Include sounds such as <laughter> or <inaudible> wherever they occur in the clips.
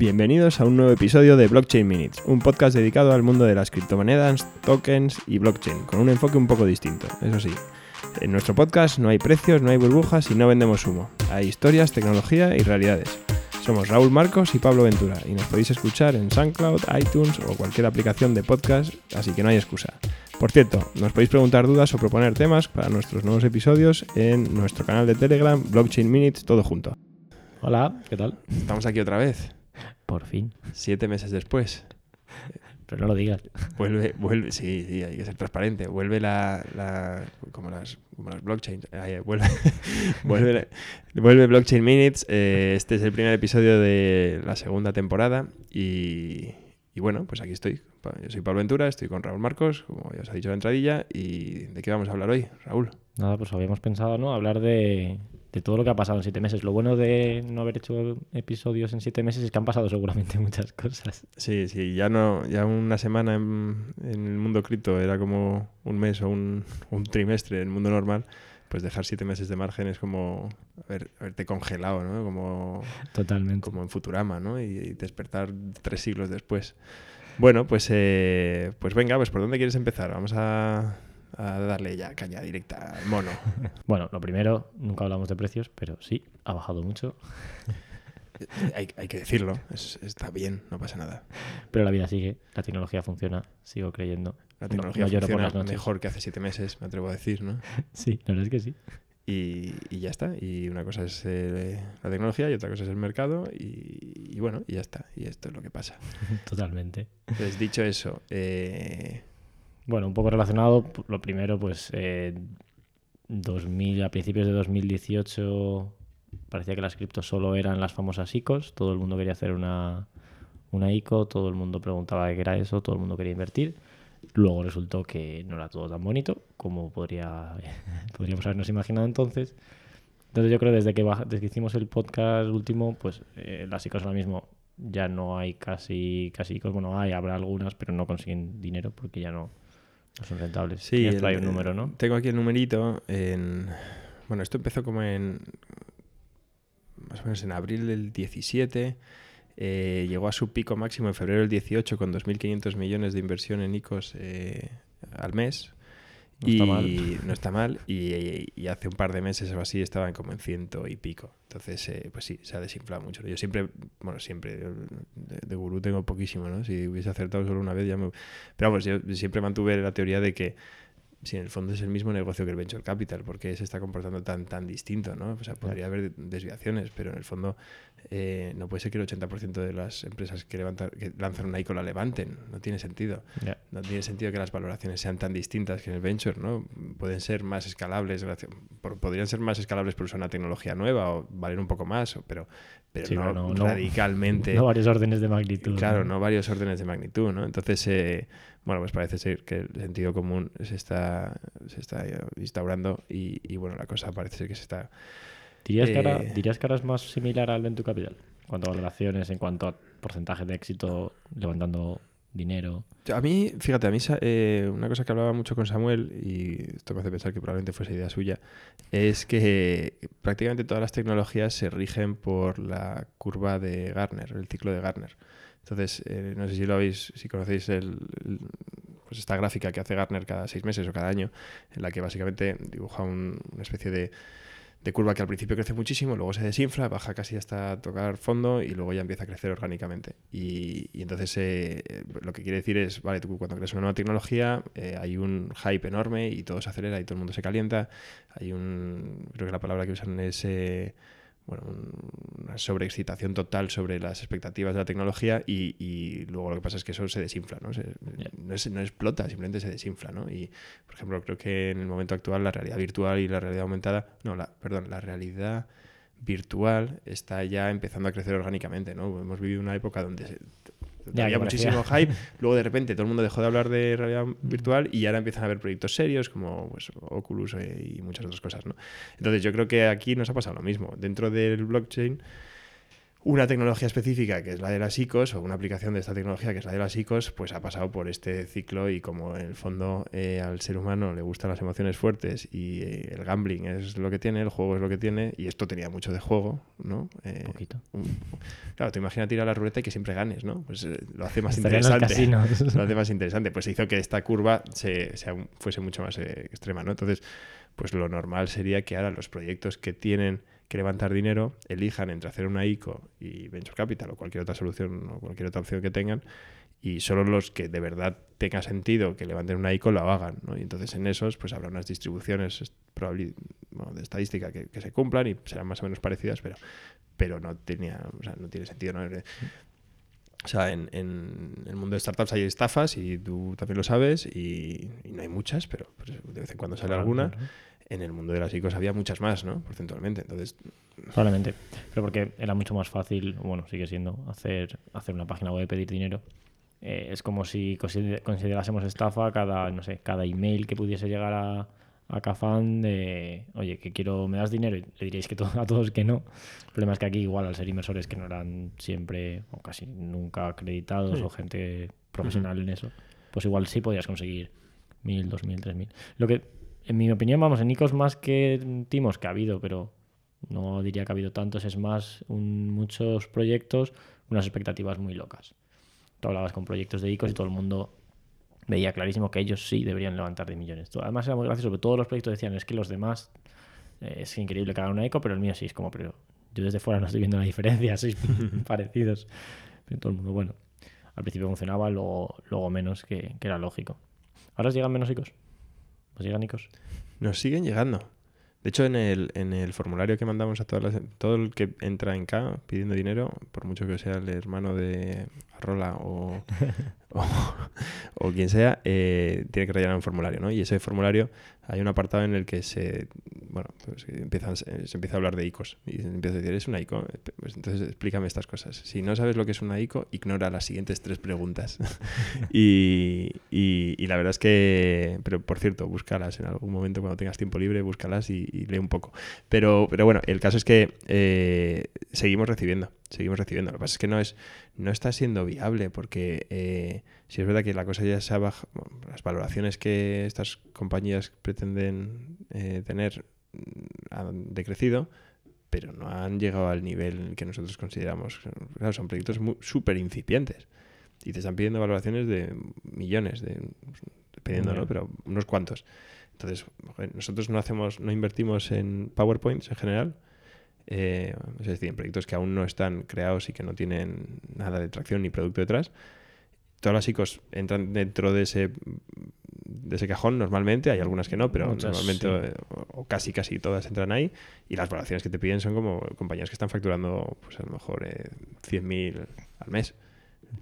Bienvenidos a un nuevo episodio de Blockchain Minutes, un podcast dedicado al mundo de las criptomonedas, tokens y blockchain, con un enfoque un poco distinto, eso sí. En nuestro podcast no hay precios, no hay burbujas y no vendemos humo. Hay historias, tecnología y realidades. Somos Raúl Marcos y Pablo Ventura y nos podéis escuchar en SoundCloud, iTunes o cualquier aplicación de podcast, así que no hay excusa. Por cierto, nos podéis preguntar dudas o proponer temas para nuestros nuevos episodios en nuestro canal de Telegram, Blockchain Minutes, todo junto. Hola, ¿qué tal? Estamos aquí otra vez, Por fin. siete meses después. Pero no lo digas. Vuelve, vuelve, sí, sí, hay que ser transparente. Vuelve la, la como las, como las blockchains. Eh, vuelve, <laughs> vuelve, vuelve Blockchain Minutes. eh, este es el primer episodio de la segunda temporada y, y bueno, pues aquí estoy. Yo soy Pablo Ventura, estoy con Raúl Marcos, como ya os ha dicho la entradilla. ¿Y de qué vamos a hablar hoy, Raúl? Nada, pues habíamos pensado, ¿no? Hablar de, de todo lo que ha pasado en siete meses. Lo bueno de no haber hecho episodios en siete meses es que han pasado seguramente <laughs> muchas cosas. Sí, sí, ya no, ya una semana en, en el mundo cripto era como un mes o un, un trimestre en el mundo normal, pues dejar siete meses de margen es como haber, haberte congelado, ¿no? Como, Totalmente. como en Futurama, ¿no? Y, y despertar tres siglos después. Bueno, pues, eh, pues venga, pues ¿por dónde quieres empezar? Vamos a, a darle ya caña directa al mono. <laughs> Bueno, lo primero, nunca hablamos de precios, pero sí, ha bajado mucho. <laughs> hay, hay que decirlo, es- está bien, no pasa nada. Pero la vida sigue, la tecnología funciona, sigo creyendo. La No- tecnología no funciona mejor que hace siete meses, me atrevo a decir, ¿no? <laughs> Sí, la verdad es que sí. y, y ya está. Y una cosa es eh, la tecnología y otra cosa es el mercado y, y bueno, y ya está. Y esto es lo que pasa. Totalmente. Entonces, dicho eso, eh, Bueno, un poco relacionado, lo primero, pues eh, 2000, a principios de 2018 parecía que las criptos solo eran las famosas ICOs, todo el mundo quería hacer una, una ICO, todo el mundo preguntaba qué era eso, todo el mundo quería invertir. Luego resultó que no era todo tan bonito como podría, <laughs> podríamos habernos imaginado entonces. Entonces yo creo desde que, desde que hicimos el podcast último, pues eh, las ICOs ahora mismo ya no hay casi, casi ICOs. Bueno, hay, habrá algunas, pero no consiguen dinero porque ya no, no son rentables. sí. Tengo aquí el numerito. En, bueno, esto empezó como en. Más o menos en abril del 17. eh, llegó a su pico máximo en febrero del 18 con 2.500 millones de inversión en ICOs eh, al mes. No y está mal. no está mal. Y, y hace un par de meses o así estaban como en ciento y pico. Entonces, eh, pues sí, se ha desinflado mucho. Yo siempre, bueno, siempre, de, de gurú tengo poquísimo, ¿no? Si hubiese acertado solo una vez ya me... Pero vamos, yo siempre mantuve la teoría de que si en el fondo es el mismo negocio que el venture capital, ¿por qué se está comportando tan, tan distinto, ¿no? O sea, podría haber desviaciones, pero en el fondo eh, no puede ser que el 80% de las empresas que, levantan, que lanzan una ICO la levanten. No tiene sentido. No tiene sentido que las valoraciones sean tan distintas que en el venture, ¿no? Pueden ser más escalables, por- podrían ser más escalables por usar una tecnología nueva o valer un poco más, pero, pero Sí, no, pero no- no- radicalmente. <laughs> No varios órdenes de magnitud. Claro, no varios órdenes de magnitud, ¿no? Entonces, eh, bueno, pues parece ser que el sentido común se está, se está instaurando y, y, bueno, la cosa parece ser que se está... ¿Dirías, que ahora, Eh, ¿Dirías que ahora es más similar al Venture Capital? En cuanto a valoraciones, en cuanto a porcentaje de éxito levantando dinero. A mí, fíjate, a mí eh, una cosa que hablaba mucho con Samuel, y esto me hace pensar que probablemente fuese idea suya, es que prácticamente todas las tecnologías se rigen por la curva de Gartner, el ciclo de Gartner. Entonces, eh, no sé si lo habéis, si conocéis el, el- pues esta gráfica que hace Gartner cada seis meses o cada año, en la que básicamente dibuja un- una especie de, de curva que al principio crece muchísimo, luego se desinfla, baja casi hasta tocar fondo y luego ya empieza a crecer orgánicamente. Y, entonces eh, eh, lo que quiere decir es, vale, tú cuando creas una nueva tecnología eh, hay un hype enorme y todo se acelera y todo el mundo se calienta. Hay un, creo que la palabra que usan es... eh, bueno, un- una sobreexcitación total sobre las expectativas de la tecnología y, y luego lo que pasa es que eso se desinfla, ¿no? Se- no, es- no explota, simplemente se desinfla, ¿no? Y, por ejemplo, creo que en el momento actual la realidad virtual y la realidad aumentada, no, la, perdón, la realidad virtual está ya empezando a crecer orgánicamente, ¿no? Hemos vivido una época donde Ya, había muchísimo hype, <laughs> luego de repente todo el mundo dejó de hablar de realidad virtual y ahora empiezan a haber proyectos serios como pues, Oculus eh, y muchas otras cosas, ¿no? Entonces yo creo que aquí nos ha pasado lo mismo. Dentro del blockchain, una tecnología específica que es la de las ICOs o una aplicación de esta tecnología que es la de las ICOs, pues ha pasado por este ciclo y como en el fondo eh, al ser humano le gustan las emociones fuertes y eh, el gambling es lo que tiene, el juego es lo que tiene y esto tenía mucho de juego, ¿no? Eh, poquito. claro, te imaginas tirar la ruleta y que siempre ganes, ¿no? Pues lo hace más interesante. <laughs> lo hace más interesante. Pues hizo que esta curva se, fuese mucho más extrema, ¿no? Entonces, pues lo normal sería que ahora los proyectos que tienen que levantar dinero elijan entre hacer una ICO y Venture Capital o cualquier otra solución o cualquier otra opción que tengan y solo los que de verdad tenga sentido que levanten una ICO lo hagan. ¿no? Y entonces en esos pues habrá unas distribuciones de estadística que, se cumplan y serán más o menos parecidas, pero, pero no, tenía, no tiene sentido. ¿no? O sea, en, el mundo de startups hay estafas y tú también lo sabes y, no hay muchas, pero pues, de vez en cuando sale alguna en el mundo de las ICOs había muchas más, ¿no? Porcentualmente. Entonces. Probablemente. Pero porque era mucho más fácil, bueno, sigue siendo, hacer, hacer una página web, pedir dinero. Eh, es como si considerásemos estafa cada, no sé, cada email que pudiese llegar a, a Cafán de, oye, que quiero, me das dinero y le diréis que a todos que no. El problema es que aquí igual al ser inversores que no eran siempre o casi nunca acreditados o gente profesional en eso, pues igual sí podías conseguir mil, dos mil, tres mil. Lo que en mi opinión, vamos, en ICOs más que Timos, que ha habido, pero no diría que ha habido tantos, es más muchos proyectos, unas expectativas muy locas. Tú hablabas con proyectos de ICOs y todo el mundo veía clarísimo que ellos sí deberían levantar de millones. Además era muy gracioso, porque todos los proyectos decían, es que los demás, eh, es increíble que hagan una ICO, pero el mío sí es como, pero yo desde fuera no estoy viendo la diferencia, <laughs> sois <laughs> parecidos. Pero todo el mundo, bueno, al principio funcionaba, luego, luego menos, que, que era lógico. ¿Ahora os llegan menos ICOs? ¿Nos llegan, Nicos? Nos siguen llegando. De hecho, en el, en el formulario que mandamos a todas las, todo el que entra en K pidiendo dinero, por mucho que sea el hermano de Arrola o, <laughs> o, quien sea, eh, tiene que rellenar un formulario, ¿no? Y ese formulario hay un apartado en el que se, bueno, pues empiezan, se empieza a hablar de ICOs y se empieza a decir, ¿es una ICO? Pues entonces explícame estas cosas. Si no sabes lo que es una ICO, ignora las siguientes tres preguntas. <laughs> y, y, la verdad es que, pero por cierto, búscalas en algún momento cuando tengas tiempo libre, búscalas y, lee un poco. Pero, pero bueno, el caso es que eh, seguimos recibiendo, seguimos recibiendo. Lo que pasa es que no es, no está siendo viable porque eh, si es verdad que la cosa ya se ha bajado, las valoraciones que estas compañías pretenden eh, tener mm, han decrecido, pero no han llegado al nivel que nosotros consideramos. Claro, son proyectos súper incipientes y te están pidiendo valoraciones de millones, de, dependiendo, ¿no? Pero unos cuantos. Entonces, nosotros no hacemos, no invertimos en PowerPoints en general eh, es decir, en proyectos que aún no están creados y que no tienen nada de tracción ni producto detrás. Todas las ICOs entran dentro de ese, de ese cajón normalmente, hay algunas que no, pero normalmente o, casi casi todas entran ahí y las valoraciones que te piden son como compañías que están facturando pues a lo mejor eh, 100.000 al mes.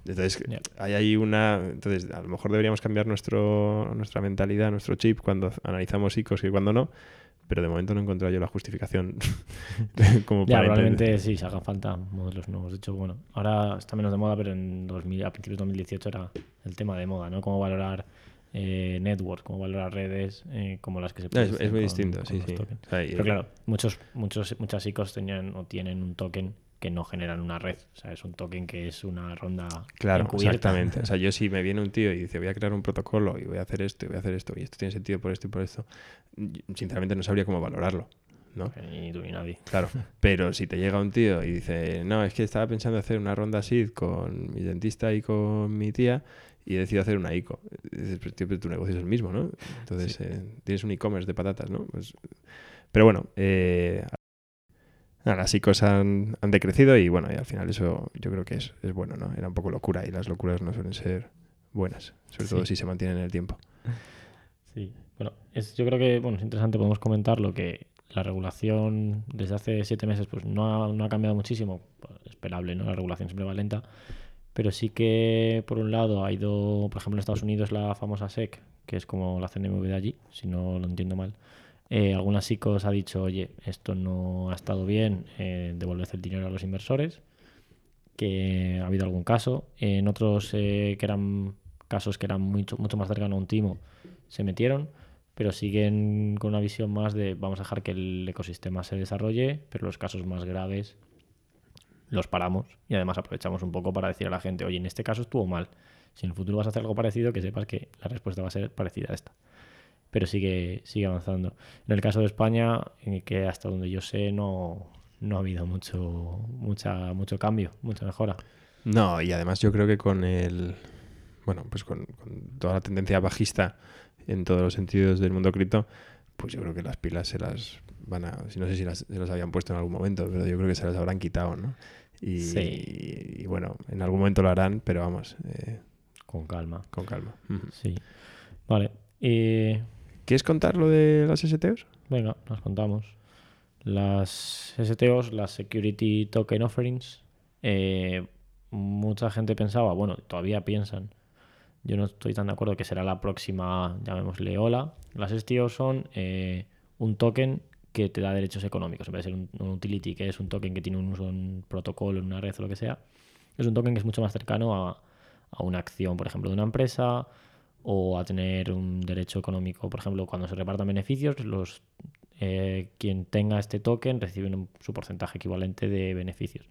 Entonces, hay ahí una. Entonces, a lo mejor deberíamos cambiar nuestro, nuestra mentalidad, nuestro chip cuando analizamos ICOs y cuando no, pero de momento no he encontrado yo la justificación <laughs> como ya, probablemente sí, se hagan falta modelos nuevos. De hecho, bueno, ahora está menos de moda, pero en 2000, a principios de 2018 era el tema de moda, ¿no? Cómo valorar eh, network, cómo valorar redes eh, como las que se pueden. es, muy distinto, sí, sí. pero claro, muchos, muchos, muchas ICOs tenían o tienen un token que no generan una red. O sea, es un token que es una ronda. Claro, exactamente. O sea, yo si me viene un tío y dice voy a crear un protocolo y voy a hacer esto y voy a hacer esto y esto tiene sentido por esto y por esto, sinceramente no sabría cómo valorarlo. ¿no? Ni tú ni nadie. Claro, <laughs> pero si te llega un tío y dice, no, es que estaba pensando hacer una ronda SID con mi dentista y con mi tía y he decidido hacer una ICO. Dices, pero, tu negocio es el mismo, ¿no? Entonces eh, tienes un e-commerce de patatas, ¿no? Pues, pero bueno, eh, las ICOs han, han, decrecido y bueno, y al final eso yo creo que es, es, bueno, ¿no? Era un poco locura y las locuras no suelen ser buenas, sobre todo si se mantienen en el tiempo. <laughs> Sí, bueno, es, yo creo que bueno, es interesante, podemos comentar lo que la regulación desde hace siete meses pues no ha, no ha cambiado muchísimo, pues, esperable, ¿no? La regulación siempre va lenta, pero sí que por un lado ha ido, por ejemplo en Estados Unidos la famosa SEC, que es como la CNMV de allí, si no lo entiendo mal, eh, algunas ICOs ha dicho, oye, esto no ha estado bien, eh, devolved el dinero a los inversores, que ha habido algún caso. En otros eh, que eran casos que eran mucho, mucho más cercanos a un timo, se metieron, pero siguen con una visión más de vamos a dejar que el ecosistema se desarrolle, pero los casos más graves los paramos y además aprovechamos un poco para decir a la gente, oye, en este caso estuvo mal. Si en el futuro vas a hacer algo parecido, que sepas que la respuesta va a ser parecida a esta. Pero sigue, sigue avanzando. En el caso de España, que hasta donde yo sé no, no ha habido mucho, mucha, mucho cambio, mucha mejora. No, y además yo creo que con el. Bueno, pues con, toda la tendencia bajista en todos los sentidos del mundo cripto, pues yo creo que las pilas se las van a. No sé si las, se las habían puesto en algún momento, pero yo creo que se las habrán quitado, ¿no? Y, y, bueno, en algún momento lo harán, pero vamos. Eh, con calma. Con calma. Sí. Vale. Y... ¿Quieres contar lo de las STOs? Venga, las contamos. Las STOs, las Security Token Offerings, eh, mucha gente pensaba, bueno, todavía piensan, yo no estoy tan de acuerdo que será la próxima, llamémosle hola. Las STOs son eh, un token que te da derechos económicos, en vez ser un, utility, que es un token que tiene un uso en protocolo, en una red o lo que sea, es un token que es mucho más cercano a, a una acción, por ejemplo, de una empresa o a tener un derecho económico. Por ejemplo, cuando se repartan beneficios, los eh, quien tenga este token recibe su porcentaje equivalente de beneficios.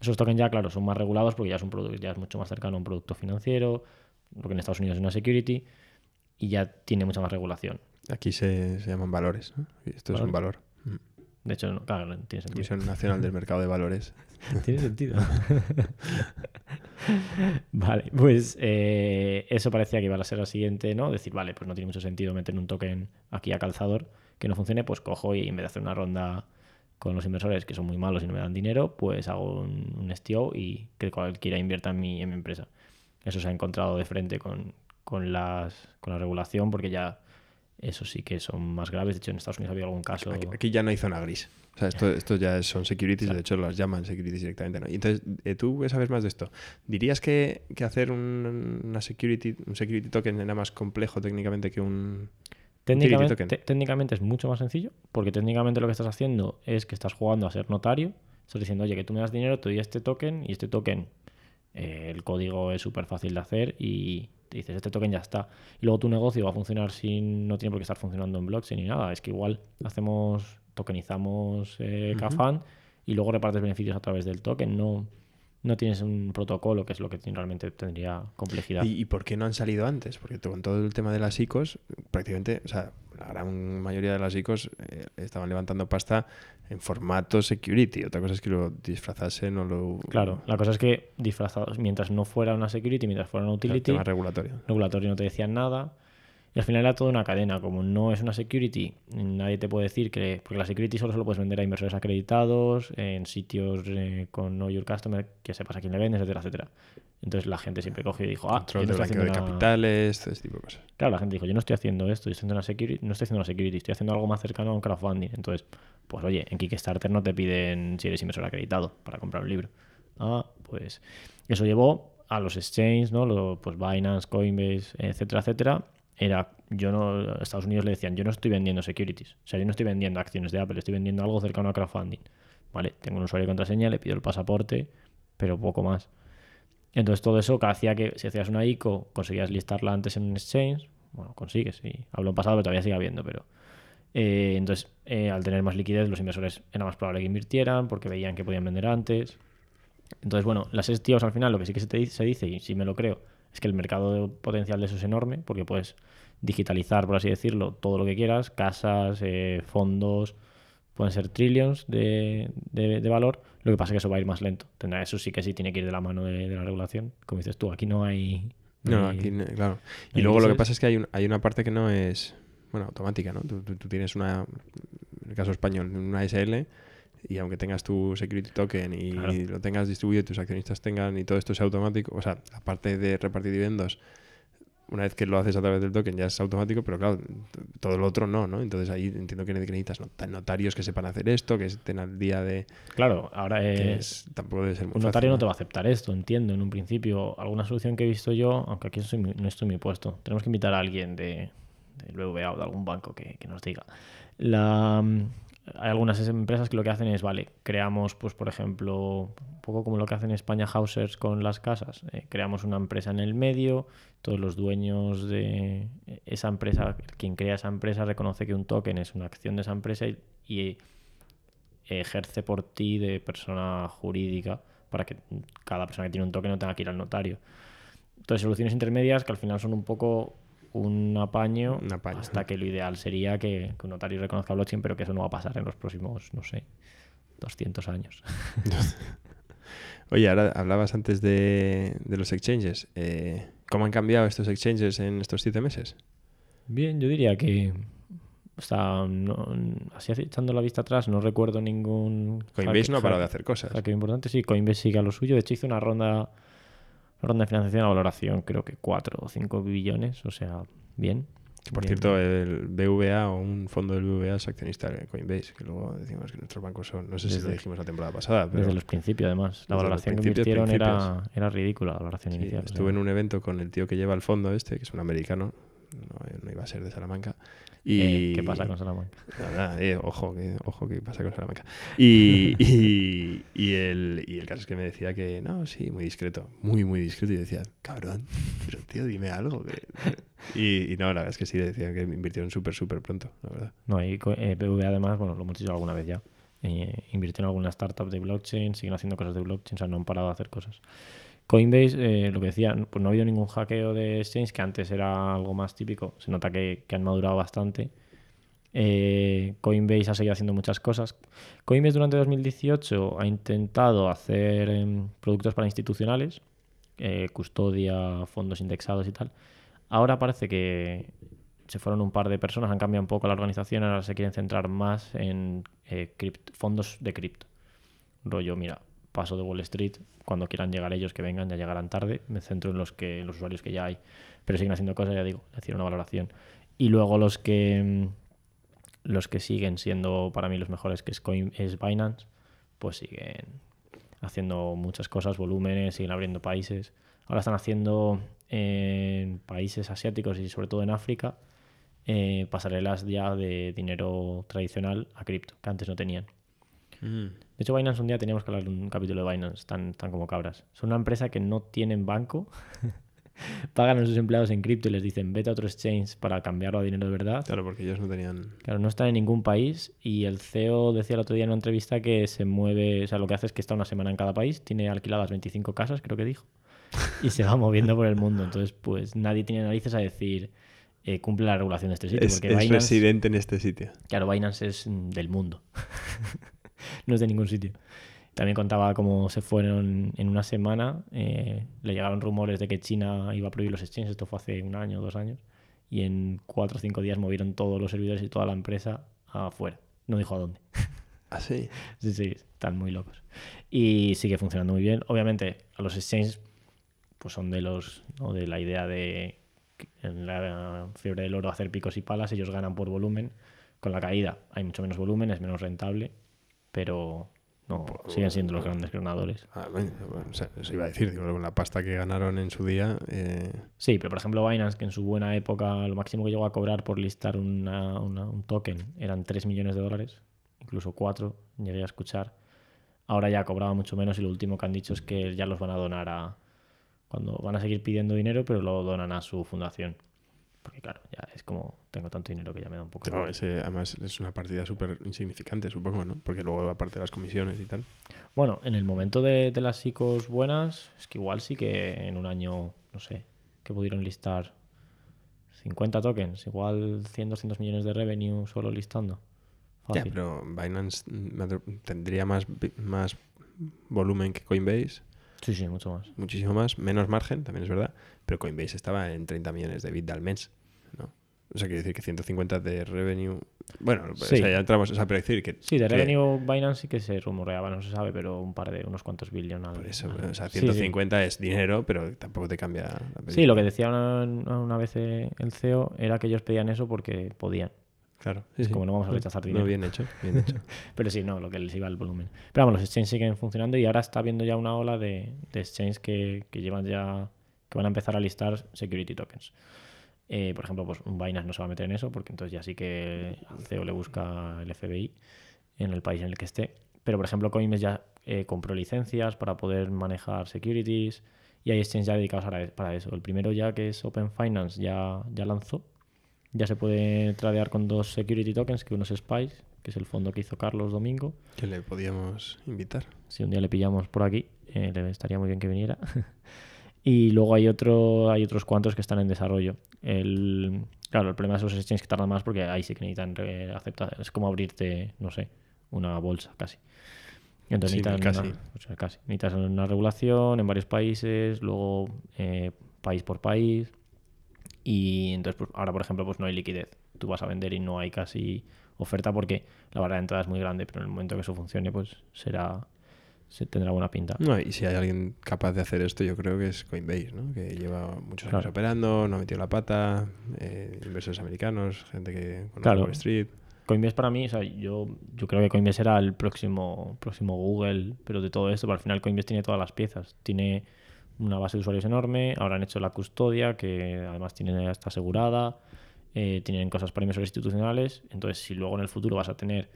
Esos tokens ya, claro, son más regulados porque ya es, un producto, ya es mucho más cercano a un producto financiero, lo que en Estados Unidos es una security, y ya tiene mucha más regulación. Aquí se, llaman valores, Esto es un valor. De hecho, claro, tiene sentido. Comisión Nacional del Mercado de Valores. <laughs> tiene sentido. <laughs> vale, pues eh, eso parecía que iba a ser la siguiente, ¿no? Decir, vale, pues no tiene mucho sentido meter un token aquí a calzador que no funcione, pues cojo y en vez de hacer una ronda con los inversores que son muy malos y no me dan dinero, pues hago un, STO y que cualquiera invierta en mi, en mi empresa. Eso se ha encontrado de frente con, con, las, con la regulación porque ya eso sí que son más graves. De hecho, en Estados Unidos ha habido algún caso. Aquí, ya no hay zona gris. O sea, esto, ya son securities, de hecho las llaman securities directamente. ¿no? Y entonces, eh, tú sabes más de esto. ¿Dirías que, hacer un, una security, un security token era más complejo técnicamente que un. Técnicamente, técnicamente es mucho más sencillo, porque técnicamente lo que estás haciendo es que estás jugando a ser notario. Estás diciendo, oye, que tú me das dinero, te doy este token y este token, eh, el código es súper fácil de hacer y, dices, este token ya está. Y luego tu negocio va a funcionar sin, no tiene por qué estar funcionando en blockchain ni nada. Es que igual hacemos, tokenizamos eh, y luego repartes beneficios a través del token. No, no tienes un protocolo, que es lo que realmente tendría complejidad. ¿Y, por qué no han salido antes? Porque con todo el tema de las ICOs, prácticamente, o sea, la gran mayoría de las ICOs eh, estaban levantando pasta en formato security. Otra cosa es que lo disfrazasen o lo... Claro, la cosa es que disfrazados, mientras no fuera una security, mientras fuera una utility... tema regulatorio. Regulatorio no te decían nada. Y al final era toda una cadena. Como no es una security, nadie te puede decir que. Porque la security solo se lo puedes vender a inversores acreditados, en sitios eh, con Know Your Customer, que sepas a quién le vendes, etcétera, etcétera. Entonces la gente siempre coge y dijo, ah, Control de de capitales, todo ese tipo de cosas. Claro, la gente dijo, yo no estoy haciendo esto, yo estoy haciendo una security, no estoy haciendo una security, estoy haciendo algo más cercano a un crowdfunding. Entonces, pues oye, en Kickstarter no te piden si eres inversor acreditado para comprar un libro. Ah, pues eso llevó a los exchanges, ¿no? Lo, pues Binance, Coinbase, etcétera, etcétera, era, yo no, Estados Unidos le decían, yo no estoy vendiendo securities, o sea, yo no estoy vendiendo acciones de Apple, estoy vendiendo algo cercano a crowdfunding. Vale, tengo un usuario y contraseña, le pido el pasaporte, pero poco más. Entonces todo eso que hacía que si hacías una ICO, conseguías listarla antes en un exchange, bueno, consigues, sí, hablo en pasado, pero todavía sigue habiendo, pero... Eh, entonces, eh, al tener más liquidez, los inversores era más probable que invirtieran porque veían que podían vender antes. Entonces, bueno, las STOs al final lo que sí que se, te, se dice, y sí me lo creo, es que el mercado potencial de eso es enorme, porque puedes digitalizar, por así decirlo, todo lo que quieras, casas, eh, fondos, pueden ser trillions de, valor. Lo que pasa es que eso va a ir más lento. Tendrá, eso sí que sí tiene que ir de la mano de, la regulación. Como dices tú, aquí no hay. No, aquí, claro. Y luego lo que pasa es que hay, hay una parte que no es, bueno, automática, ¿no? Tú, tú, tienes una, en el caso español, una SL y aunque tengas tu security token y lo tengas distribuido, tus accionistas tengan y todo esto sea automático, o sea, aparte de repartir dividendos, una vez que lo haces a través del token ya es automático, pero claro, todo lo otro no, ¿no? Entonces ahí entiendo que necesitas notarios que sepan hacer esto, que estén al día de... Claro, ahora es, tampoco debe ser muy Un notario ¿no? te va a aceptar esto, entiendo, en un principio. Alguna solución que he visto yo, aunque aquí no estoy muy puesto, tenemos que invitar a alguien de, del BVA o de algún banco que, que nos diga. La, hay algunas empresas que lo que hacen es, vale, creamos, pues por ejemplo, un poco como lo que hacen España Housers con las casas, eh, creamos una empresa en el medio, todos los dueños de esa empresa, quien crea esa empresa reconoce que un token es una acción de esa empresa y, ejerce por ti de persona jurídica para que cada persona que tiene un token no tenga que ir al notario. Entonces, soluciones intermedias que al final son un poco un apaño, Un apaño, hasta que lo ideal sería que, que un notario reconozca blockchain, pero que eso no va a pasar en los próximos, no sé, 200 años. <laughs> Oye, ahora hablabas antes de, de los exchanges. Eh, ¿Cómo han cambiado estos exchanges en estos siete meses? Bien, yo diría que o sea, no- así echando la vista atrás, no recuerdo ningún. Coinbase hack- no ha parado de hacer cosas. hackeo importante. Sí, Coinbase sigue a lo suyo. De hecho, hizo una ronda, ronda de financiación a valoración, creo que 4 o 5 billones. O sea, bien. Que, por Bien, cierto, el BVA o un fondo del BVA es accionista de Coinbase, que luego decimos que nuestros bancos son, no sé si lo Desde- dijimos la temporada pasada, pero Desde los principios, además. desde La valoración que invirtieron era, era ridícula, la valoración sí, inicial. o estuve sea. en un evento con el tío que lleva el fondo este, que es un americano, no, no iba a ser de Salamanca. Y... Eh, ¿Qué pasa con Salamanca? Nada, eh, ojo, que, ojo, que pasa con Salamanca. Y, <laughs> y, y el, y el caso es que me decía que, no, sí, muy discreto, muy, muy discreto. Y decía, cabrón, pero tío, dime algo. que- <laughs> Y, y no, la verdad es que sí, decían que invirtieron súper, súper pronto, la verdad. No, y eh, BVA además, bueno, lo hemos dicho alguna vez ya. eh, invirtió en alguna startup de blockchain, siguen haciendo cosas de blockchain, o sea, no han parado de hacer cosas. Coinbase, eh, lo que decía, pues no ha habido ningún hackeo de exchange, que antes era algo más típico. Se nota que, han madurado bastante. Eh, Coinbase ha seguido haciendo muchas cosas. Coinbase durante 2018 ha intentado hacer em, productos para institucionales, eh, custodia, fondos indexados y tal. Ahora parece que se fueron un par de personas, han cambiado un poco la organización, ahora se quieren centrar más en fondos de cripto. Rollo, mira, paso de Wall Street, cuando quieran llegar ellos que vengan, ya llegarán tarde, me centro en los que en los usuarios que ya hay, pero siguen haciendo cosas, ya digo, decir, una valoración. Y luego los que mm, los que siguen siendo para mí los mejores, que es, Coin, es Binance, pues siguen haciendo muchas cosas, volúmenes, siguen abriendo países. Ahora están haciendo en países asiáticos y sobre todo en África eh, pasarelas ya de dinero tradicional a cripto, que antes no tenían. De hecho, Binance un día teníamos que hablar de un capítulo de Binance, están, están como cabras. Son una empresa que no tienen banco, <laughs> pagan a sus empleados en cripto y les dicen vete a otro exchange para cambiarlo a dinero de verdad. Claro, porque ellos no tenían... Claro, no está en ningún país y el CEO decía el otro día en una entrevista que se mueve, o sea, lo que hace es que está una semana en cada país, tiene alquiladas 25 casas, creo que dijo, <laughs> y se va moviendo por el mundo. Entonces, pues nadie tiene narices a decir eh, cumple la regulación de este sitio. Es, porque es Binance, residente en este sitio. claro, Binance es mm, del mundo, <laughs> <laughs> no es de ningún sitio. También contaba cómo se fueron en una semana, eh, le llegaron rumores de que China iba a prohibir los exchanges, esto fue hace un año o dos años, y en cuatro o cinco días movieron todos los servidores y toda la empresa afuera. No dijo a dónde. <laughs> Ah, sí. Sí, sí, están muy locos. Y sigue funcionando muy bien. Obviamente, a los exchanges, pues son de los, ¿no? de la idea de en la fiebre del oro hacer picos y palas, ellos ganan por volumen. Con la caída hay mucho menos volumen, es menos rentable, pero no, siguen siendo los grandes ganadores. Ah, bueno, bueno, o sea, eso iba a decir, digo, con la pasta que ganaron en su día... eh, Sí, pero por ejemplo Binance, que en su buena época lo máximo que llegó a cobrar por listar una- una- un token eran 3 millones de dólares, incluso 4, llegué a escuchar. Ahora ya cobraba mucho menos y lo último que han dicho es que ya los van a donar a... Cuando van a seguir pidiendo dinero, pero lo donan a su fundación. Porque claro, ya es como tengo tanto dinero que ya me da un poco... no, ese, además es una partida súper insignificante, supongo, ¿no? Porque luego aparte de las comisiones y tal... Bueno, en el momento de, de las ICOs buenas, es que igual sí que en un año, no sé, que pudieron listar 50 tokens, igual 100, 200 millones de revenue solo listando. Ya, pero Binance tendría más, más volumen que Coinbase, Sí, sí, mucho más. muchísimo más, menos margen, también es verdad, pero Coinbase estaba en 30 millones de bit al mes, ¿no? O sea, quiere decir que 150 de revenue... Bueno, o sea, ya entramos, o sea, pero decir que... Sí, de que- revenue Binance sí que se rumoreaba, no se sabe, pero un par de, unos cuantos billones. Por eso, o sea, Sí, sí. 150 es dinero, pero tampoco te cambia la Sí, lo que decía una, una vez eh, el CEO era que ellos pedían eso porque podían. Claro. sí, Es como no vamos a No, rechazar no, dinero. bien hecho, bien hecho. <laughs> Pero sí, no, lo que les iba el volumen. Pero vamos, los exchanges siguen funcionando y ahora está viendo ya una ola de, de exchanges que, que llevan ya, que van a empezar a listar security tokens. Eh, por ejemplo, pues un Binance no se va a meter en eso porque entonces ya sí que al CEO le busca el FBI en el país en el que esté. Pero por ejemplo, Coinbase ya eh, compró licencias para poder manejar securities y hay exchanges ya dedicados para eso. El primero ya que es Open Finance ya, ya lanzó. Ya se puede tradear con dos security tokens, que uno es Spice, que es el fondo que hizo Carlos Domingo. Que le podíamos invitar. Si un día le pillamos por aquí, eh, le estaría muy bien que viniera. <laughs> y luego hay, otro, hay otros cuantos que están en desarrollo. El, claro, el problema de esos exchanges que tardan más porque ahí sí que necesitan aceptar. Es como abrirte, no sé, una bolsa casi. Entonces necesitas, casi. Una, casi. necesitas una regulación en varios países, luego eh, país por país. Y entonces pues, ahora, por ejemplo, pues no hay liquidez. Tú vas a vender y no hay casi oferta porque la barrera de entrada es muy grande, pero en el momento que eso funcione, pues será se tendrá buena pinta. No, y si hay alguien capaz de hacer esto, yo creo que es Coinbase, ¿no? Que lleva muchos años operando, no ha metido la pata, eh, inversores americanos, gente que conoce Wall Street. Coinbase para mí, o sea, yo, yo creo que Coinbase será el próximo, próximo Google, pero de todo esto, pero al final Coinbase tiene todas las piezas. Tiene una base de usuarios enorme, ahora han hecho la custodia, que además tiene, está asegurada, eh, tienen cosas para inversores institucionales, entonces si luego en el futuro vas a tener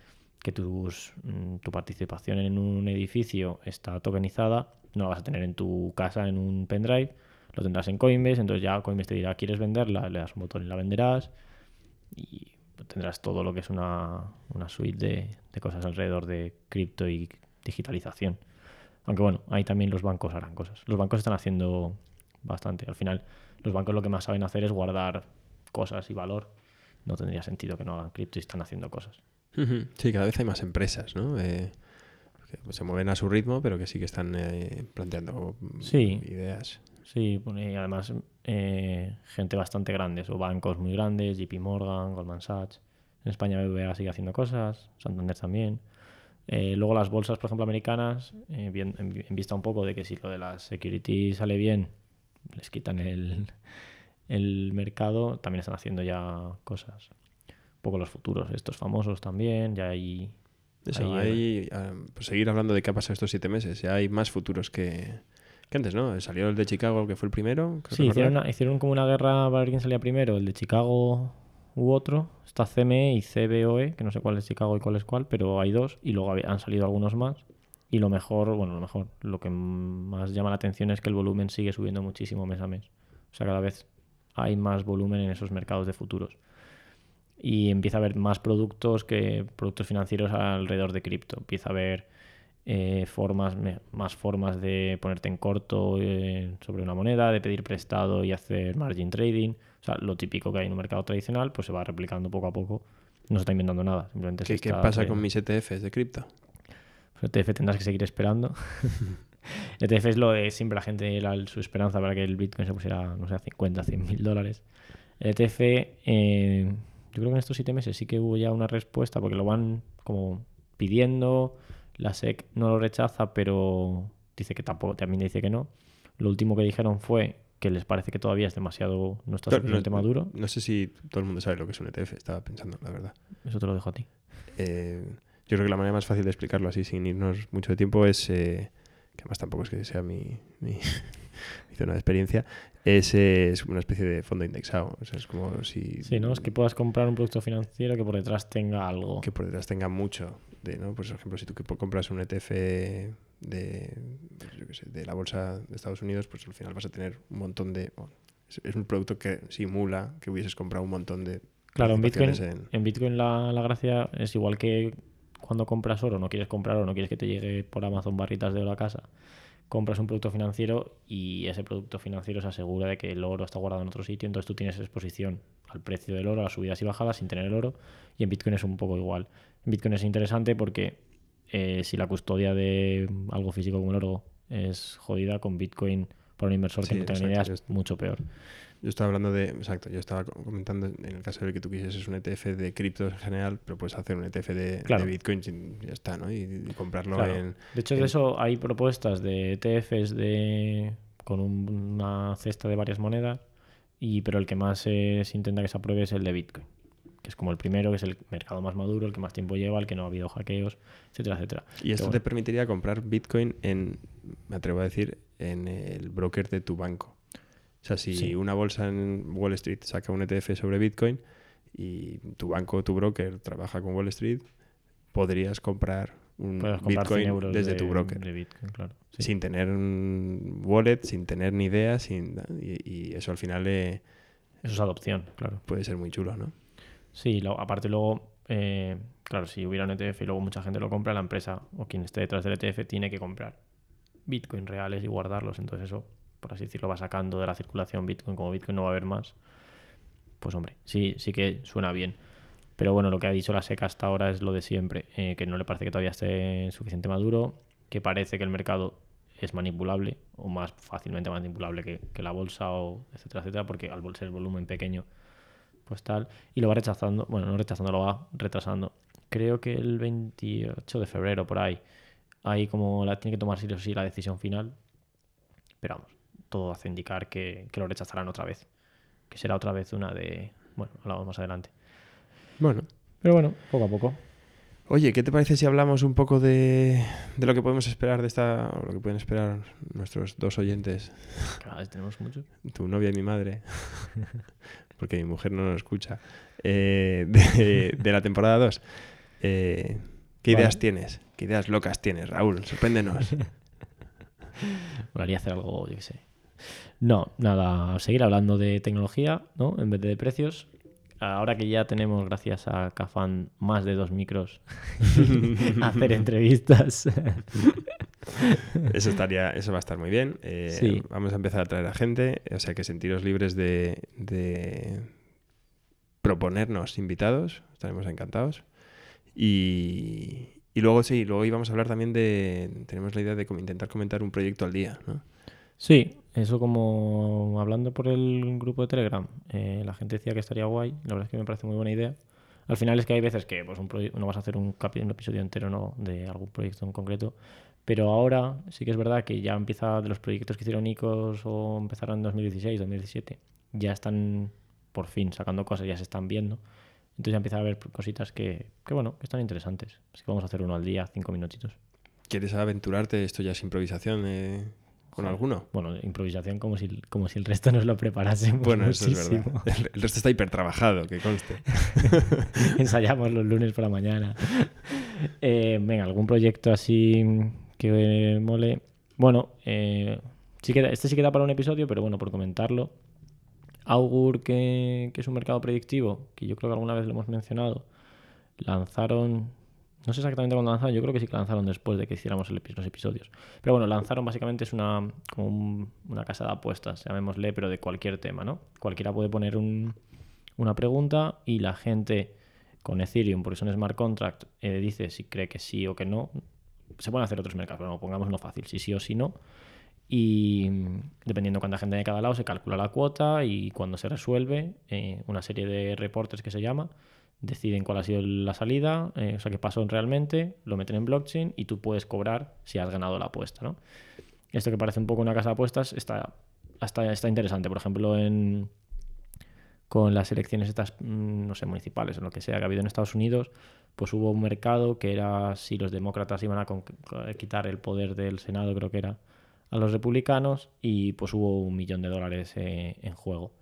que tus, mm, tu participación en un edificio está tokenizada, no la vas a tener en tu casa en un pendrive, lo tendrás en Coinbase, entonces ya Coinbase te dirá, ¿quieres venderla? Le das un botón y la venderás y tendrás todo lo que es una, una suite de, de cosas alrededor de cripto y digitalización. Aunque bueno, ahí también los bancos harán cosas. Los bancos están haciendo bastante. Al final, los bancos lo que más saben hacer es guardar cosas y valor. No tendría sentido que no hagan cripto y están haciendo cosas. Sí, cada vez hay más empresas, ¿no? Eh, que se mueven a su ritmo, pero que sí que están eh, planteando ideas. Sí, y además eh, gente bastante grande, o bancos muy grandes, JP Morgan, Goldman Sachs. En España BBVA sigue haciendo cosas, Santander también. Eh, luego las bolsas, por ejemplo, americanas, eh, en, vista un poco de que si lo de las securities sale bien, les quitan el, el mercado, también están haciendo ya cosas. Poco los futuros, estos famosos también, ya hay... Eso, hay, ah, pues seguir hablando de qué ha pasado estos siete meses, ya hay más futuros que, que antes, ¿no? Salió el de Chicago, que fue el primero. Sí, hicieron, hicieron como una guerra para ver quién salía primero, el de Chicago u otro. Está CME y CBOE, que no sé cuál es Chicago y cuál es cuál, pero hay dos y luego han salido algunos más. Y lo mejor, bueno, lo mejor, lo que más llama la atención es que el volumen sigue subiendo muchísimo mes a mes. O sea, cada vez hay más volumen en esos mercados de futuros. Y empieza a haber más productos que productos financieros alrededor de cripto. Empieza a haber eh, formas, más formas de ponerte en corto eh, sobre una moneda, de pedir prestado y hacer margin trading. O sea, lo típico que hay en un mercado tradicional, pues se va replicando poco a poco. No se está inventando nada. Simplemente ¿Qué, ¿qué pasa con mis ETFs de cripto? Pues ETF tendrás que seguir esperando. <laughs> ETF es lo de siempre la gente, su esperanza para que el Bitcoin se pusiera, no sé, a 50, 100 mil dólares. El ETF, eh, yo creo que en estos siete meses sí que hubo ya una respuesta porque lo van como pidiendo. La SEC no lo rechaza, pero dice que tampoco, también dice que no. Lo último que dijeron fue que les parece que todavía es demasiado, no está suficientemente maduro. No sé si todo el mundo sabe lo que es un ETF, estaba pensando, la verdad. Eso te lo dejo a ti. Eh, yo creo que la manera más fácil de explicarlo así, sin irnos mucho de tiempo, es, eh, que además tampoco es que sea mi, mi, <laughs> zona de experiencia, es, es, una especie de fondo indexado. O sea, es como si... Sí, ¿no? Es que puedas comprar un producto financiero que por detrás tenga algo. Que por detrás tenga mucho. De, ¿no? Pues, por ejemplo, si tú compras un ETF de, de la bolsa de Estados Unidos, pues al final vas a tener un montón de... es, un producto que simula que hubieses comprado un montón de... Claro, en Bitcoin, en... Bitcoin la, la, gracia es igual que cuando compras oro, no quieres comprar oro, no quieres que te llegue por Amazon barritas de oro a casa. Compras un producto financiero y ese producto financiero se asegura de que el oro está guardado en otro sitio, entonces tú tienes exposición al precio del oro, a las subidas y bajadas sin tener el oro, y en Bitcoin es un poco igual. En Bitcoin es interesante porque eh, si la custodia de algo físico como el oro es jodida, con Bitcoin para un inversor que no tenga ni idea es mucho peor. Yo estaba hablando de, exacto, yo estaba comentando en el caso de que tú quisieses un ETF de criptos en general, pero puedes hacer un ETF de, Bitcoin y ya está, ¿no? Y, comprarlo en... De hecho, de eso hay propuestas de ETFs de, con una cesta de varias monedas, y, pero el que más se intenta que se apruebe es el de Bitcoin que es como el primero, que es el mercado más maduro, el que más tiempo lleva, el que no ha habido hackeos, etcétera, etcétera. Y esto te permitiría comprar Bitcoin en, me atrevo a decir, en el broker de tu banco. Sea, si una bolsa en Wall Street saca un ETF sobre Bitcoin y tu banco, tu broker trabaja con Wall Street, podrías comprar un Bitcoin desde tu broker. Sin tener un wallet, sin tener ni idea, sin, y, eso al final... eso es adopción, claro. Puede ser muy chulo, ¿no? Sí, aparte luego eh, claro, si hubiera un ETF y luego mucha gente lo compra, la empresa o quien esté detrás del ETF tiene que comprar Bitcoin reales y guardarlos. Entonces eso, por así decirlo, va sacando de la circulación Bitcoin. Como Bitcoin no va a haber más, pues hombre, sí, sí que suena bien. Pero bueno, lo que ha dicho la SECA hasta ahora es lo de siempre, eh, que no le parece que todavía esté suficiente maduro, que parece que el mercado es manipulable o más fácilmente manipulable que, la bolsa o etcétera, etcétera, porque al ser volumen pequeño, pues tal, y lo va rechazando, bueno, no rechazando, lo va retrasando. Creo que el 28 de febrero, por ahí, ahí como la tiene que tomar sí o sí la decisión final, pero vamos, todo hace indicar que, que lo rechazarán otra vez, que será otra vez una de, bueno, hablamos más adelante. Bueno. Pero bueno, poco a poco. Oye, ¿qué te parece si hablamos un poco de, de lo que podemos esperar de esta, o lo que pueden esperar nuestros dos oyentes, Cada vez tenemos muchos. tu novia y mi madre, <laughs> porque mi mujer no nos escucha, eh, de, de la temporada 2? Eh, ¿Qué Vale. ideas tienes? ¿Qué ideas locas tienes, Raúl? Sorpréndenos. <laughs> Molaría hacer algo, yo qué sé. No, nada, seguir hablando de tecnología, ¿no? En vez de precios. Ahora que ya tenemos, gracias a Cafán, más de dos micros, <laughs> hacer entrevistas. Eso estaría, eso va a estar muy bien. Eh, Sí. Vamos a empezar a traer a gente, o sea que sentiros libres de, de proponernos invitados, estaremos encantados. Y, y luego sí, luego íbamos a hablar también de, tenemos la idea de como intentar comentar un proyecto al día, ¿no? Sí, eso como hablando por el grupo de Telegram, eh, la gente decía que estaría guay, la verdad es que me parece muy buena idea. Al final es que hay veces que pues, un no vas a hacer un, un episodio entero ¿no? de algún proyecto en concreto, pero ahora sí que es verdad que ya empieza de los proyectos que hicieron Icos o empezaron en 2016, 2017, ya están por fin sacando cosas, ya se están viendo. Entonces ya empieza a haber cositas que, que bueno, que están interesantes. Así que vamos a hacer uno al día, cinco minutitos. ¿Quieres aventurarte? Esto ya es improvisación eh, con alguno. Bueno, improvisación como si, como si el resto nos lo preparásemos. Bueno, eso es muchísimo. verdad. El, el resto está hipertrabajado, que conste. <laughs> Ensayamos los lunes por la mañana. Eh, venga, algún proyecto así que mole. Bueno, eh, sí que da- este sí que da para un episodio, pero bueno, por comentarlo. Augur, que, que es un mercado predictivo, que yo creo que alguna vez lo hemos mencionado, lanzaron, no sé exactamente cuándo lanzaron, yo creo que sí que lanzaron después de que hiciéramos los episodios. Pero bueno, lanzaron básicamente es una, un- una casa de apuestas, llamémosle, pero de cualquier tema, ¿no? Cualquiera puede poner un, una pregunta y la gente con Ethereum, porque son smart contract, eh, dice si cree que sí o que no. Se pueden hacer otros mercados, pero pongamos uno fácil, si sí o si no. Y dependiendo cuánta gente hay de cada lado, se calcula la cuota y cuando se resuelve, eh, una serie de reportes que se llama, deciden cuál ha sido la salida, eh, o sea, qué pasó realmente, lo meten en blockchain y tú puedes cobrar si has ganado la apuesta, ¿no? Esto que parece un poco una casa de apuestas está, está, está interesante. Por ejemplo, en, con las elecciones estas, mm, no sé, municipales o lo que sea que ha habido en Estados Unidos, pues hubo un mercado que era si los demócratas iban a co- quitar el poder del Senado, creo que era, a los republicanos y pues hubo un millón de dólares eh, en juego.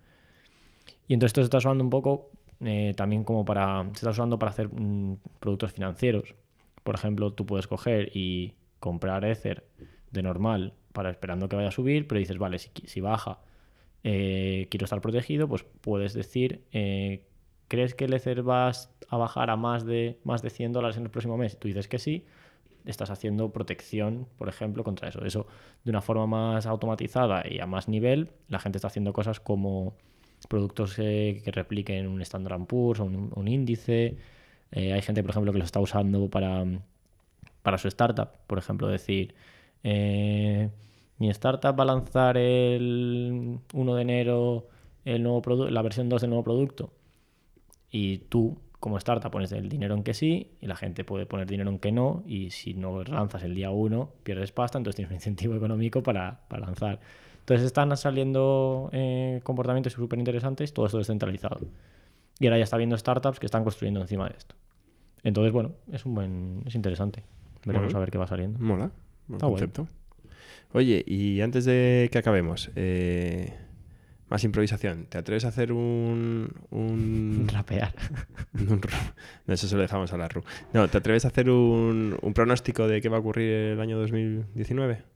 Y entonces esto se está usando un poco eh, también como para, se está usando para hacer mm, productos financieros. Por ejemplo, tú puedes coger y comprar Ether de normal para esperando que vaya a subir, pero dices, vale, si, si baja, eh, quiero estar protegido, pues puedes decir, eh, ¿crees que el Ether va a bajar a más de, más de 100 dólares en el próximo mes? Tú dices que sí, estás haciendo protección, por ejemplo, contra eso. Eso de una forma más automatizada y a más nivel, la gente está haciendo cosas como productos eh, que repliquen un Standard Poor's o un, índice. Eh, hay gente, por ejemplo, que lo está usando para, para su startup. Por ejemplo, decir, eh, mi startup va a lanzar el 1 de enero el nuevo la versión 2 del nuevo producto. Y tú, como startup, pones el dinero en que sí y la gente puede poner dinero en que no. Y si no lanzas el día 1, pierdes pasta, entonces tienes un incentivo económico para, para lanzar. Entonces están saliendo eh, comportamientos súper interesantes, todo esto descentralizado. Y ahora ya está viendo startups que están construyendo encima de esto. Entonces, bueno, es un buen, es interesante. Veremos Bueno. a ver qué va saliendo. Mola, buen concepto. Oye, y antes de que acabemos, eh, más improvisación. ¿Te atreves a hacer un... un, <laughs> Rapear. un eso se lo dejamos a la RU. No, ¿te atreves a hacer un, un pronóstico de qué va a ocurrir el año 2019?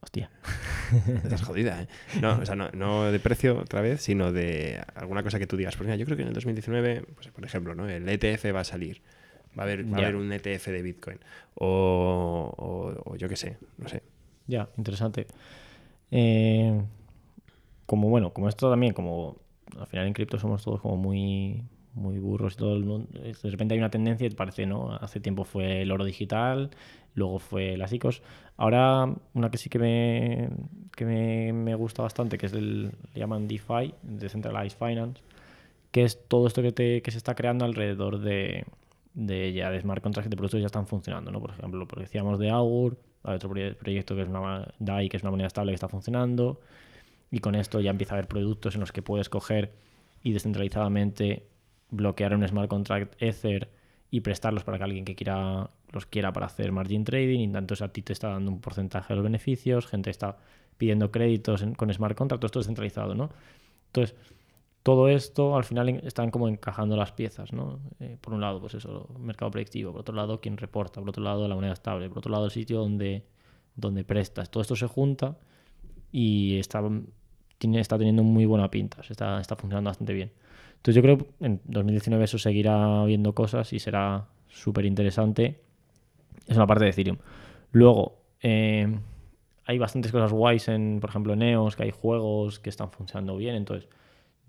Hostia. <laughs> Estás jodida, ¿eh? No, o sea, no, no de precio otra vez, sino de alguna cosa que tú digas. Pues mira, yo creo que en el 2019, pues, por ejemplo, ¿no? el ETF va a salir. Va a haber, va a haber un ETF de Bitcoin. O, o- o yo qué sé, no sé. Ya, interesante. Eh, como bueno, como esto también, como al final en cripto somos todos como muy, muy burros y todo el mundo. De repente hay una tendencia y parece, ¿no? Hace tiempo fue el oro digital, luego fue las ICOs. Ahora, una que sí que me, que me, me gusta bastante, que es el, le llaman DeFi, Decentralized Finance, que es todo esto que, te, que se está creando alrededor de, de ya de smart contracts de productos ya están funcionando, ¿no? Por ejemplo, lo que decíamos de Augur, hay otro proye- proyecto que es una DAI, que es una moneda estable que está funcionando, y con esto ya empieza a haber productos en los que puedes coger y descentralizadamente bloquear un smart contract Ether y prestarlos para que alguien que quiera los quiera para hacer margin trading y tanto a ti te está dando un porcentaje de los beneficios, gente está pidiendo créditos con smart contract, todo esto descentralizado, ¿no? Entonces, todo esto al final están como encajando las piezas, ¿no? Eh, por un lado, pues eso, mercado predictivo, por otro lado, quien reporta, por otro lado, la moneda estable, por otro lado, el sitio donde, donde prestas. Todo esto se junta y está, está teniendo muy buena pinta, está, está funcionando bastante bien. Entonces yo creo que en 2019 eso seguirá viendo cosas y será súper interesante. Es una parte de Ethereum. Luego, eh, hay bastantes cosas guays en, por ejemplo, en EOS, que hay juegos que están funcionando bien. Entonces,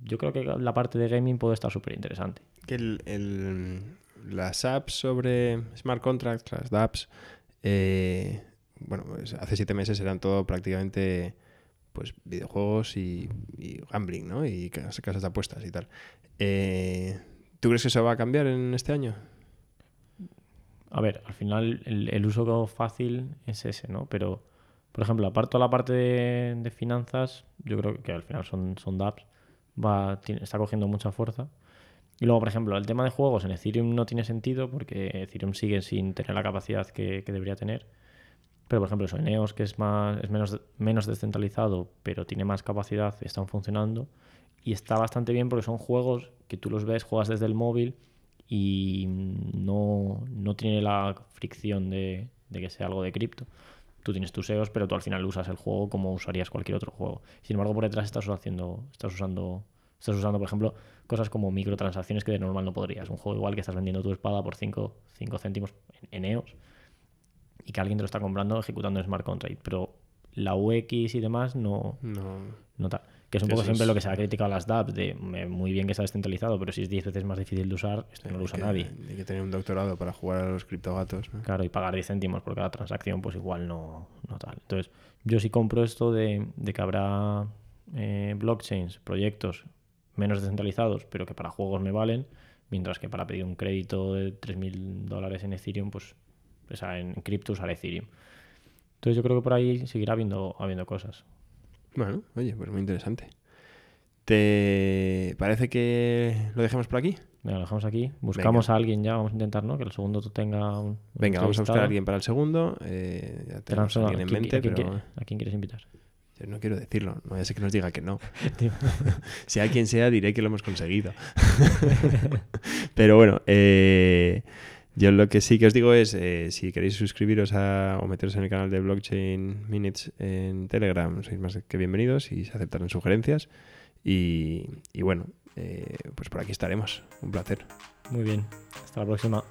yo creo que la parte de gaming puede estar súper interesante. Que el- las apps sobre smart contracts, las dApps, eh, bueno, pues hace siete meses eran todo prácticamente pues videojuegos y, gambling, ¿no? Y cas- casas de apuestas y tal. Eh, ¿Tú crees que eso va a cambiar en este año? A ver, al final el, el uso fácil es ese, ¿no? Pero, por ejemplo, aparte la parte de, finanzas, yo creo que al final son, son dApps, va, está cogiendo mucha fuerza. Y luego, por ejemplo, el tema de juegos en Ethereum no tiene sentido porque Ethereum sigue sin tener la capacidad que debería tener. Pero, por ejemplo, eso, en EOS, que es, más, es menos, menos descentralizado, pero tiene más capacidad, están funcionando. Y está bastante bien porque son juegos que tú los ves, juegas desde el móvil y no, no tiene la fricción de, de que sea algo de cripto. Tú tienes tus EOS, pero tú al final usas el juego como usarías cualquier otro juego. Sin embargo, por detrás estás haciendo, estás usando, estás usando, por ejemplo, cosas como microtransacciones que de normal no podrías. Un juego igual que estás vendiendo tu espada por 5 céntimos en EOS y que alguien te lo está comprando ejecutando en smart contract. Pero la UX y demás no, No. no tal. Que es un poco siempre lo que se ha criticado a las dApps, de muy bien que está descentralizado, pero si es 10 veces más difícil de usar, esto no lo usa que- nadie. Hay que tener un doctorado para jugar a los criptogatos. ¿no? Claro, y pagar 10 céntimos por cada transacción, pues igual no, no tal. Entonces, yo sí compro esto de, de que habrá eh, blockchains, proyectos menos descentralizados, pero que para juegos me valen, mientras que para pedir un crédito de 3.000 dólares en Ethereum, pues, o sea, en cripto usar Ethereum. Entonces, yo creo que por ahí seguirá habiendo, habiendo cosas. Bueno, oye, pues muy interesante. ¿Te parece que lo dejemos por aquí? Venga, lo dejamos aquí. Buscamos a alguien ya, vamos a intentar, ¿no? Que el segundo tenga un. un Venga, vamos a buscar a alguien para el segundo. Eh, ya Te tenemos a alguien en ¿a quién- mente, a quién pero quiere- ¿A quién quieres invitar? yo no quiero decirlo. No vaya a ser que nos diga que no. <laughs> <laughs> Sea quien sea, diré que lo hemos conseguido. <laughs> Pero bueno, eh, yo lo que sí que os digo es, eh, si queréis suscribiros a, o meteros en el canal de Blockchain Minutes en Telegram, sois más que bienvenidos y se aceptarán sugerencias. Y, y bueno, eh, pues por aquí estaremos. Un placer. Muy bien. Hasta la próxima.